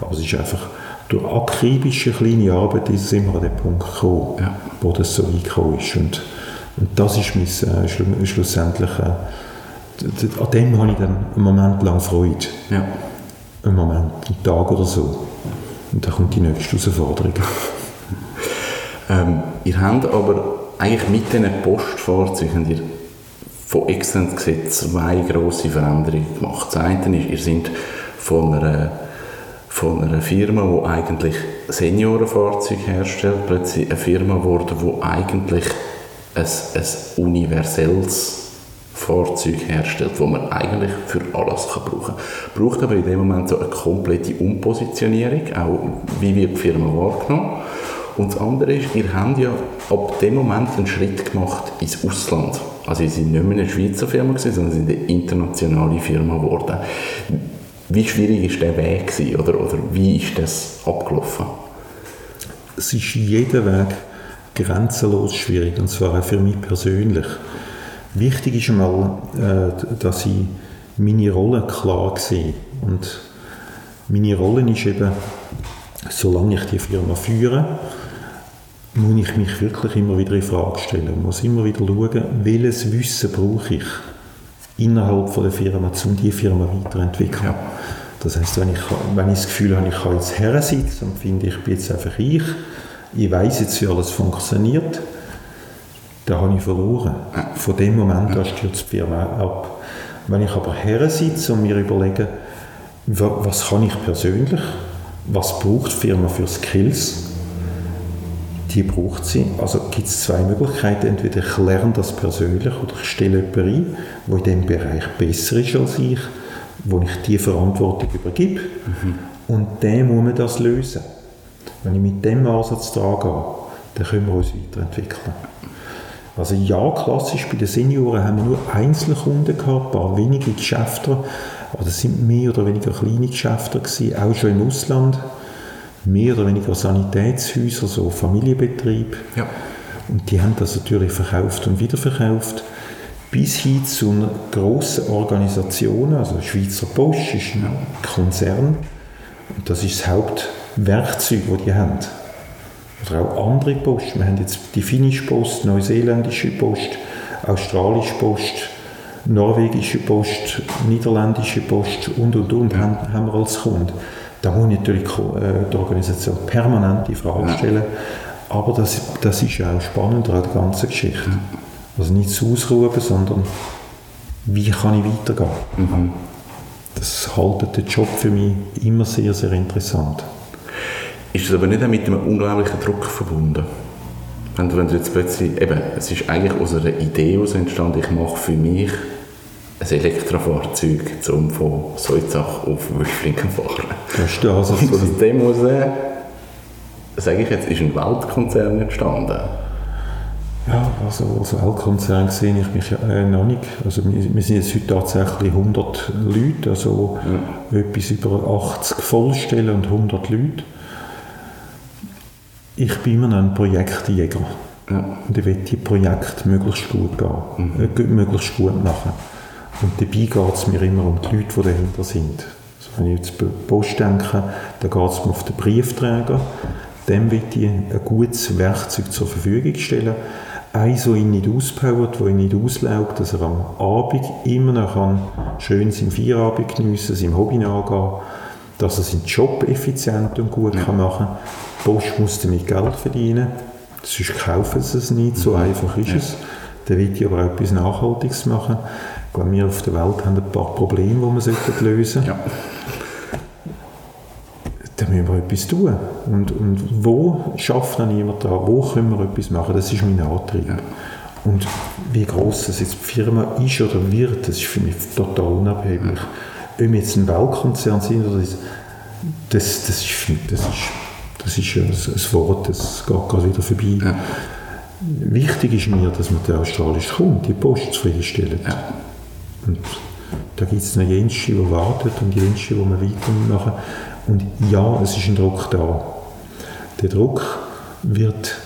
Aber es ist einfach durch akribische kleine Arbeit ist es immer an den Punkt gekommen, ja. wo das so weit gekommen ist. Und, und das ist mein, äh, schlu schlussendlich, äh, an dem habe ich dann einen Moment lang Freude. Ja. Einen Moment, einen Tag oder so. Und dann kommt die nächste Herausforderung. ähm, ihr habt aber eigentlich mit diesen Postfahrzeugen ihr von extern gesehen zwei grosse Veränderungen gemacht. Das eine ist, ihr seid von einer von einer Firma, die eigentlich Seniorenfahrzeuge herstellt, plötzlich eine Firma geworden, die eigentlich ein, ein universelles Fahrzeug herstellt, das man eigentlich für alles kann brauchen kann. Braucht aber in dem Moment so eine komplette Umpositionierung, auch wie wird die Firma wahrgenommen. Und das andere ist, ihr habt ja ab dem Moment einen Schritt gemacht ins Ausland. Also ihr seid nicht mehr eine Schweizer Firma, gewesen, sondern sind eine internationale Firma geworden. Wie schwierig ist der Weg gewesen, oder, oder wie ist das abgelaufen? Es ist jeder Weg grenzenlos schwierig, und zwar auch für mich persönlich. Wichtig ist einmal, äh, dass ich meine Rolle klar sehe. Und meine Rolle ist eben, solange ich die Firma führe, muss ich mich wirklich immer wieder in Frage stellen. Ich muss immer wieder schauen, welches Wissen brauche ich innerhalb von der Firma, um die Firma weiterzuentwickeln. Ja. Das heißt, wenn ich, wenn ich das Gefühl habe, ich kann jetzt her sitzen und finde, ich bin jetzt einfach ich, ich weiß jetzt, wie alles funktioniert, da habe ich verloren. Von dem Moment an stürzt die Firma ab. Wenn ich aber her sitze und mir überlege, was kann ich persönlich, was braucht die Firma für Skills, die braucht sie. Also gibt es zwei Möglichkeiten. Entweder ich lerne das persönlich oder ich stelle jemanden ein, der in diesem Bereich besser ist als ich, wo ich die Verantwortung übergebe. Mhm. Und dann muss man das lösen. Wenn ich mit dem Ansatz da gehe, dann können wir uns weiterentwickeln. Also ja, klassisch bei den Senioren haben wir nur Einzelkunden gehabt, ein paar wenige Geschäfte, aber das sind mehr oder weniger kleine Geschäfte gewesen, auch schon im Ausland. Mehr oder weniger Sanitätshäuser, so Familienbetrieb. Ja. Und die haben das natürlich verkauft und wiederverkauft. Bis hin zu einer grossen Organisation, also Schweizer Post ist ein Konzern. Und das ist das Hauptwerkzeug, das die haben. Oder auch andere Post. Wir haben jetzt die finnische Post, neuseeländische Post, australische Post, norwegische Post, niederländische Post und und und haben, haben wir als Kunden. Da muss natürlich äh, die Organisation permanent die Frage stellen. Aber das, das ist ja auch spannend an der ganzen Geschichte. Also nicht zu ausruhen, sondern wie kann ich weitergehen? Mhm. Das hält den Job für mich immer sehr, sehr interessant. Ist das aber nicht mit einem unglaublichen Druck verbunden? Wenn du, wenn du jetzt plötzlich, eben, es ist eigentlich aus einer Idee entstanden, ich mache für mich ein Elektrofahrzeug, um von Solzach auf Wüstflinken zu fahren. Das ist Ansatz. Und aus dem heraus, sage ich jetzt, ist ein Weltkonzern entstanden. Ja, also als Weltkonzern sehe ich mich äh, noch nicht. Also wir, wir sind jetzt heute tatsächlich 100 Leute, also ja. etwas über 80 Vollstellen und 100 Leute. Ich bin immer noch ein Projektjäger. Ja. Und ich will die Projekte möglichst gut gehen, mhm. äh, möglichst gut machen. Und dabei geht es mir immer um die Leute, die dahinter sind. Also wenn ich jetzt Post denke, dann geht es mir auf den Briefträger. Dem will ich ein gutes Werkzeug zur Verfügung stellen. Eins, das ihn nicht auspowert, das ihn nicht auslaugt, dass er am Abend immer noch kann schön seinen Feierabend geniessen, seinem Hobby nachgehen, dass er seinen Job effizient und gut kann machen kann. Die Post muss damit Geld verdienen, sonst kaufen sie es nicht, so mhm. einfach ist es. Dann will ich aber auch etwas Nachhaltiges machen. Ich glaube, wir auf der Welt haben ein paar Probleme, die wir lösen sollten. Ja. Da müssen wir etwas tun. Und, und wo schafft noch niemand da? Wo können wir etwas machen? Das ist mein Antrieb. Ja. Und wie groß das jetzt die Firma ist oder wird, das ist für mich total unabhängig. Ob wir jetzt ein Weltkonzern sind oder das, das, das, ist, das ist das ist ein, ein Wort, das geht gerade wieder vorbei. Ja. Wichtig ist mir, dass man den australischen Kunden, die Post zufriedenstellen. Ja. Und da gibt es noch Jenste, die warten und Jenste, die wir weitermachen. Und ja, es ist ein Druck da. Der Druck wird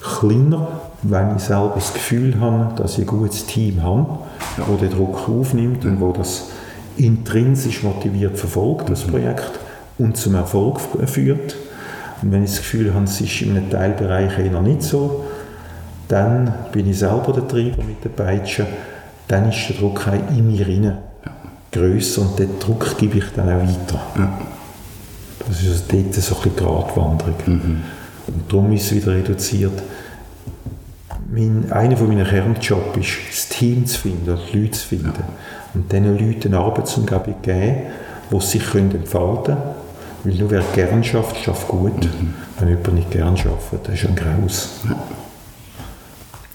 kleiner, wenn ich selber das Gefühl habe, dass ich ein gutes Team habe, ja. wo den Druck aufnimmt und wo das intrinsisch motiviert verfolgt, das mhm. Projekt, und zum Erfolg führt. Und wenn ich das Gefühl habe, es ist in einem Teilbereich eher nicht so, dann bin ich selber der Treiber mit der Peitsche, dann ist der Druck in mir rein grösser und den Druck gebe ich dann auch weiter. Ja. Das ist also dort so ein bisschen Gratwanderung. Mhm. Und darum ist es wieder reduziert. Mein, einer von meinen Kernjobs ist, das Team zu finden, die Leute zu finden. Ja. Und diesen Leuten eine Arbeitsumgebung geben, die sich entfalten können weil nur wer gern schafft, schafft gut. Mhm. Wenn jemand nicht gern schafft, das ist ein Graus. Ja.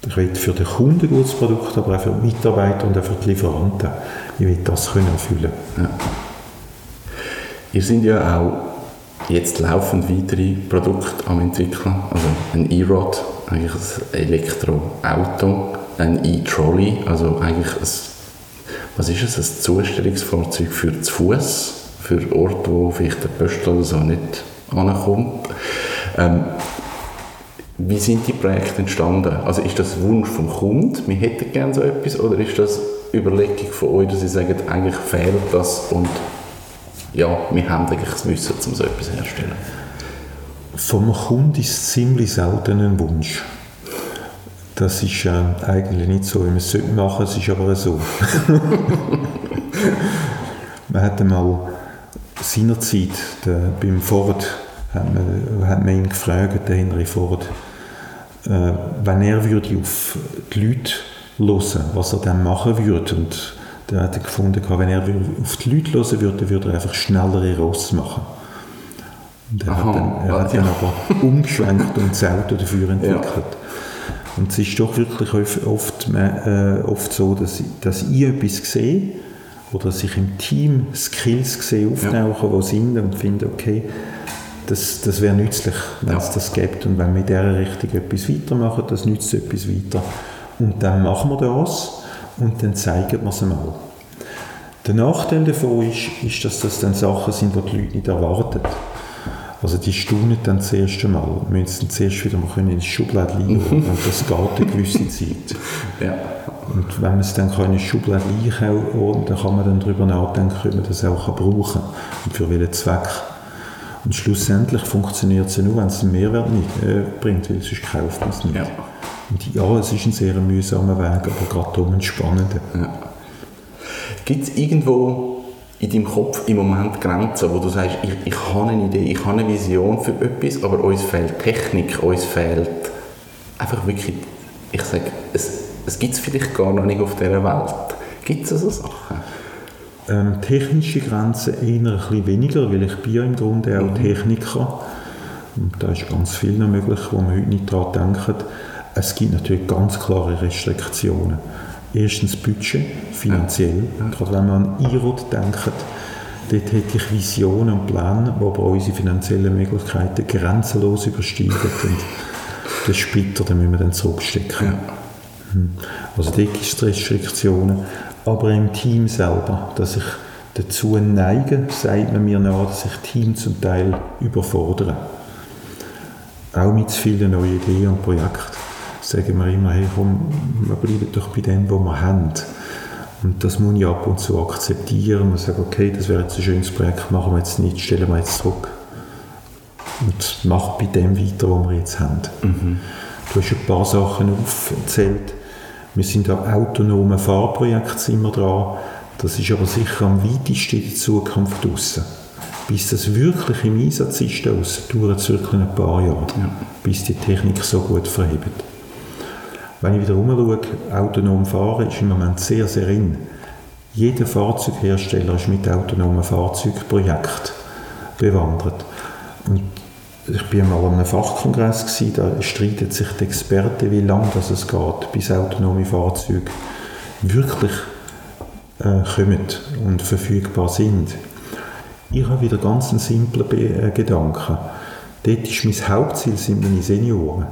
Ich will für den Kunden ein gutes Produkt, aber auch für die Mitarbeiter und auch für die Lieferanten. Ich will das können erfüllen. Ja. Ihr seid ja auch jetzt laufend weitere Produkte am entwickeln. Also ein E-Rod, eigentlich ein Elektroauto, ein E-Trolley, also eigentlich ein, was ist es, ein Zustellungsfahrzeug für zu Fuß für Orte, wo vielleicht der Postal oder so nicht ankommt. Ähm, wie sind die Projekte entstanden? Also ist das Wunsch vom Kunden, wir hätten gerne so etwas, oder ist das Überlegung von euch, dass sie sagen, eigentlich fehlt das und ja, wir haben eigentlich das Wissen, um so etwas herzustellen? Vom Kunden ist ziemlich selten ein Wunsch. Das ist äh, eigentlich nicht so, wie man es machen sollte, es ist aber so. man hat einmal seinerzeit der, beim Ford hat man, hat man ihn gefragt, der Henry Ford, äh, wenn er würde auf die Leute hören, was er dann machen würde. Und da hat er gefunden, wenn er auf die Leute hören würde, würde er einfach schnellere Ross machen. Und er Aha, hat dann, er hat dann aber umgeschwenkt und das Auto dafür entwickelt. Ja. Und es ist doch wirklich oft, äh, oft so, dass, dass ich etwas sehe oder dass ich im Team Skills sehe auftauchen, ja. die sind und finde, okay, das, das wäre nützlich, wenn es das gibt. Und wenn wir in dieser Richtung etwas weitermachen, das nützt etwas weiter. Und dann machen wir das und dann zeigen wir es einmal. Der Nachteil davon ist, ist, dass das dann Sachen sind, die die Leute nicht erwarten. Also die staunen dann das erste Mal, müssen dann zuerst wieder mal in die Schublade liegen und das geht eine gewisse Zeit. Ja. Und wenn man es dann in die Schublade liegen dann kann man dann darüber nachdenken, ob man das auch brauchen kann und für welchen Zweck. Und schlussendlich funktioniert es ja nur, wenn es einen Mehrwert nicht, äh, bringt, weil sonst kauft man es nicht. Ja. Und ja, es ist ein sehr mühsamer Weg, aber gerade darum ein spannender. Ja. Gibt es irgendwo in deinem Kopf im Moment Grenzen, wo du sagst, ich, ich habe eine Idee, ich habe eine Vision für etwas, aber uns fehlt Technik, uns fehlt einfach wirklich, ich sage, es, es gibt es vielleicht gar noch nicht auf dieser Welt. Gibt es so Sachen? Ähm, technische Grenzen eher ein bisschen weniger, weil ich bin ja im Grunde auch mhm. Techniker. Und da ist ganz viel noch möglich, wo man heute nicht daran denkt. Es gibt natürlich ganz klare Restriktionen. Erstens Budget, finanziell. Ja. Gerade wenn man an IROD denkt, dort hätte ich Visionen und Pläne, die aber unsere finanziellen Möglichkeiten grenzenlos übersteigen. und das Splitter, den müssen wir dann zurückstecken. Ja. Hm. Also dort gibt es Restriktionen aber im Team selber, dass ich dazu neige, sagt man mir nach, dass ich Team zum Teil überfordere. Auch mit vielen neuen Ideen und Projekten sagen wir immer, hey, komm, wir bleiben doch bei dem, was wir haben. Und das muss ich ab und zu akzeptieren. Man sagt, okay, das wäre jetzt ein schönes Projekt, machen wir jetzt nicht, stellen wir jetzt zurück. Und mach bei dem weiter, was wir jetzt haben. Mhm. Du hast ein paar Sachen aufgezählt, wir sind an autonomen Fahrprojekten immer dran. Das ist aber sicher am weitesten in der Zukunft draussen. Bis das wirklich im Einsatz ist, dauert es wirklich ein paar Jahre, ja. bis die Technik so gut verhebt. Wenn ich wieder umschaue, autonom fahren ist im Moment sehr, sehr in. Jeder Fahrzeughersteller ist mit autonomen Fahrzeugprojekten bewandert. Und ich bin mal an einem Fachkongress gewesen, da streiten sich die Experten, wie lange das es geht, bis autonome Fahrzeuge wirklich äh, kommen und verfügbar sind. Ich habe wieder ganz einen simplen Be äh, Gedanken. Dort ist mein Hauptziel sind meine Senioren.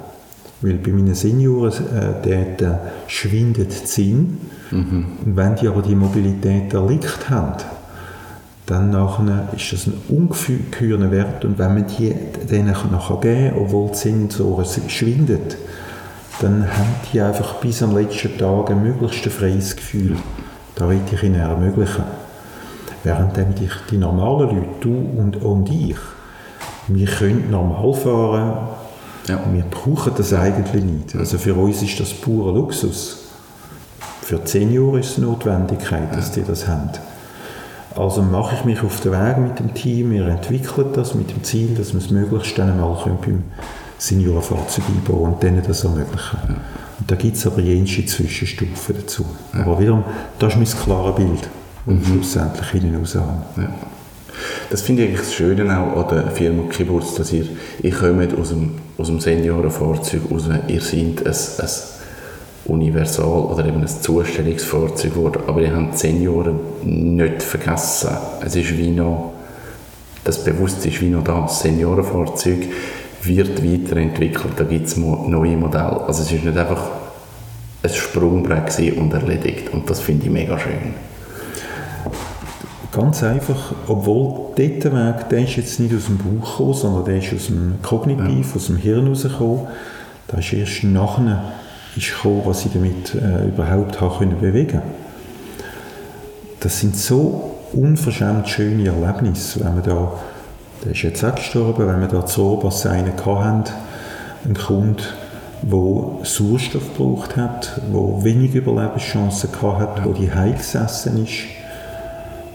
Weil bei meinen Senioren äh, dort, äh, schwindet der Sinn. Mhm. Und wenn die aber die Mobilität erlickt haben, dann nachher ist das ein ungeheurer Wert und wenn man die denen nachher geben kann, obwohl die Sensoren schwindet, dann haben die einfach bis am letzten Tag ein möglichst freies Gefühl. Da will ich ihnen ermöglichen. Während die, die normalen Leute, du und, und ich, wir können normal fahren, ja. wir brauchen das eigentlich nicht. Also für uns ist das purer Luxus. Für zehn Jahre ist es eine Notwendigkeit, dass die das haben. Also mache ich mich auf den Weg mit dem Team, wir entwickeln das mit dem Ziel, dass wir es möglichst dann mal beim Seniorenfahrzeug einbauen und denen das ermöglichen. Ja. Und da gibt es aber jenste Zwischenstufen dazu. Ja. Aber wiederum, das ist mein klares Bild, und mhm. schlussendlich hinten raus haben. Ja. Das finde ich eigentlich das Schöne auch an der Firma Kiburz, dass ihr, ihr kommt aus dem, aus dem Seniorenfahrzeug raus, ihr seid ein, ein universal oder eben ein Zustellungsfahrzeug geworden. Aber ich habe die Senioren nicht vergessen. Es ist wie noch, das Bewusstsein ist wie noch da. Das Seniorenfahrzeug wird weiterentwickelt, da gibt es neue Modelle. Also es ist nicht einfach ein Sprungbrett und erledigt. Und das finde ich mega schön. Ganz einfach, obwohl dieser Weg, der ist jetzt nicht aus dem Bauch gekommen, sondern der ist aus dem Kognitiv, ja. aus dem Hirn rausgekommen. Da ist erst nachher ist gekommen, was ich damit äh, überhaupt habe können bewegen. Das sind so unverschämt schöne Erlebnisse, wenn man da, der ist jetzt auch gestorben, wenn wir da zu Orbas einen hatten, einen Kunden, der Sauerstoff gebraucht hat, der wenig Überlebenschancen hatte, der die gesessen ist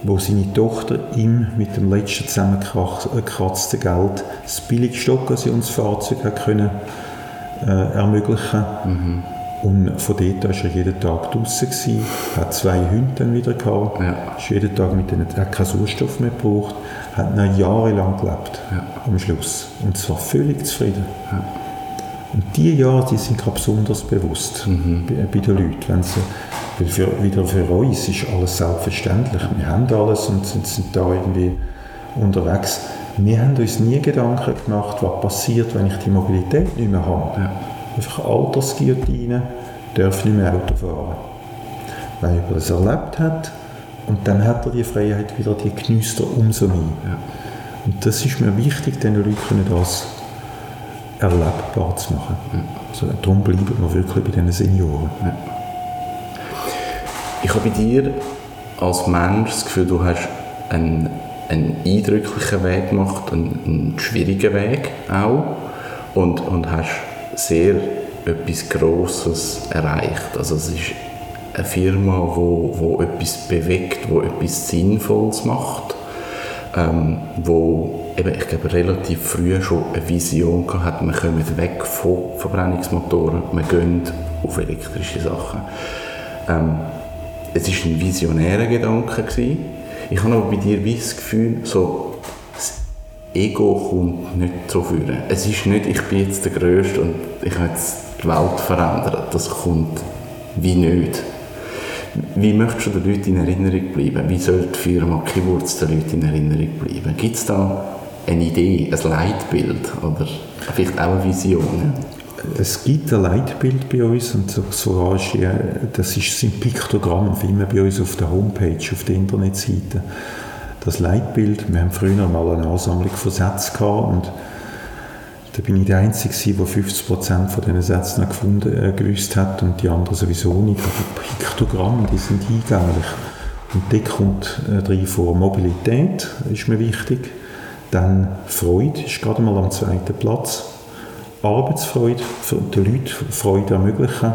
wo seine Tochter ihm mit dem letzten zusammengekratzten Geld das billigste Occasionsfahrzeug hat können, äh, ermöglichen mhm. Und von dort war er jeden Tag draußen, gewesen, hat zwei Hunde dann wieder gehabt, ja. ist jeden Tag mit denen, hat keinen Sauerstoff mehr gebraucht, hat noch jahrelang gelebt, ja. am Schluss. Und zwar völlig zufrieden. Ja. Und diese Jahre, die sind gerade besonders bewusst mhm. bei, bei, den Leuten. Wenn sie, weil für, wieder für uns ist alles selbstverständlich. Wir haben alles und sind, sind da irgendwie unterwegs. Wir haben uns nie Gedanken gemacht, was passiert, wenn ich die Mobilität nicht mehr habe. Ja. Einfach Altersguillotine, darf nicht mehr Auto fahren. Weil er das erlebt hat und dann hat er die Freiheit wieder, die genießt er umso mehr. Ja. Und das ist mir wichtig, den Leuten das erlebbar zu machen. Ja. Also, darum bleiben wir wirklich bei diesen Senioren. Ja. Ich habe bei dir als Mensch das Gefühl, du hast einen, einen eindrücklichen Weg gemacht, einen, einen schwierigen Weg auch und, und hast sehr etwas Grosses erreicht. Also es ist eine Firma, wo, wo etwas bewegt, wo etwas Sinnvolles macht, ähm, wo eben, ich glaube, relativ früh schon eine Vision hat, wir kommen weg von Verbrennungsmotoren, wir gehen auf elektrische Sachen. Ähm, es war ein visionärer Gedanke. Gewesen. Ich habe aber bei dir das Gefühl, so, das Ego kommt nicht so führen. Es ist nicht, ich bin jetzt der Größte und ich habe jetzt die Welt verändert. Das kommt wie nicht. Wie möchtest du den Leuten in Erinnerung bleiben? Wie soll die Firma Keywords den Leuten in Erinnerung bleiben? Gibt es da eine Idee, ein Leitbild oder vielleicht auch eine Vision? Es gibt ein Leitbild bei uns und sogar ist, das ist ein Piktogramm, finden bei uns auf der Homepage, auf der Internetseite. Das Leitbild, wir haben früher mal eine Ansammlung von Sätzen gehabt und da bin ich der Einzige, der 50 von diesen Sätzen gefunden, äh, gewusst hat und die anderen sowieso nicht. Aber die Piktogramme, die sind eingänglich. Und dort kommt äh, drin vor Mobilität, ist mir wichtig. Dann Freude ist gerade mal am zweiten Platz. Arbeitsfreude, für die Leute Freude ermöglichen.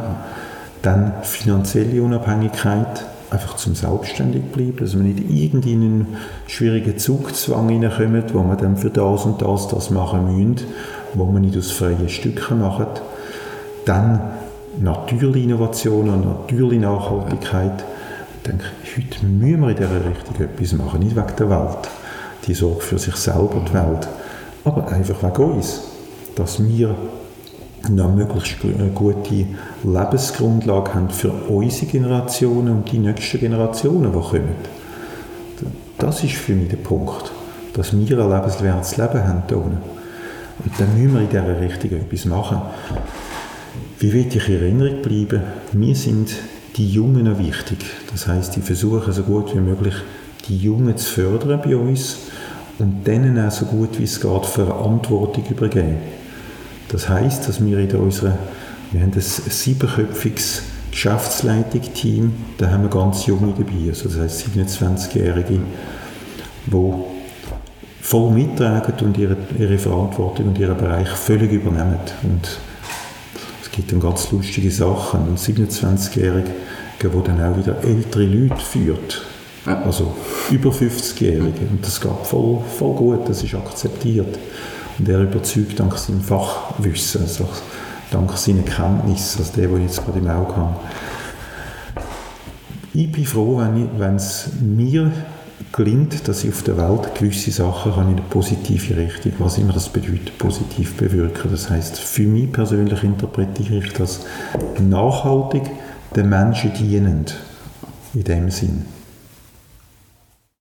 Dann finanzielle Unabhängigkeit, einfach zum selbstständig bleiben, dass man nicht irgendwie in einen schwierigen Zugzwang hineinkommt, wo man dann für das und das das machen müssen, wo man nicht aus freien Stücken macht. Dann natürliche Innovation und natürliche Nachhaltigkeit. Ich denke, heute müssen wir in dieser Richtung etwas machen, nicht wegen der Welt. Die sorgt für sich selber, die Welt. Aber einfach wegen uns. Dass wir eine möglichst gute Lebensgrundlage haben für unsere Generationen und die nächsten Generationen, die kommen. Das ist für mich der Punkt. Dass wir ein lebenswertes Leben haben hier. Und dann müssen wir in dieser Richtung etwas machen. Wie will ich in Erinnerung bleiben? Mir sind die Jungen wichtig. Das heißt, ich versuche so gut wie möglich, die Jungen zu fördern bei uns und denen auch so gut wie es geht Verantwortung übergeben. Das heißt, dass wir in unserer, wir haben ein siebenköpfiges Geschäftsleitungsteam, da haben wir ganz junge dabei, also das heißt 27-Jährige, die voll mittragen und ihre, ihre Verantwortung und ihren Bereich völlig übernehmen. Und es gibt dann ganz lustige Sachen. Ein 27-Jähriger, der dann auch wieder ältere Leute führt. Also über 50-Jährige. Und das geht voll, voll gut, das ist akzeptiert. Und er überzeugt dank seinem Fachwissen, also dank seiner Kenntnis, also der, den ich jetzt gerade im Auge habe. Ich bin froh, wenn es mir gelingt, dass ich auf der Welt gewisse Sachen kann in eine positive Richtung, was immer das bedeutet, positiv bewirken. Das heißt, für mich persönlich interpretiere ich das nachhaltig den Menschen dienend, in dem Sinn.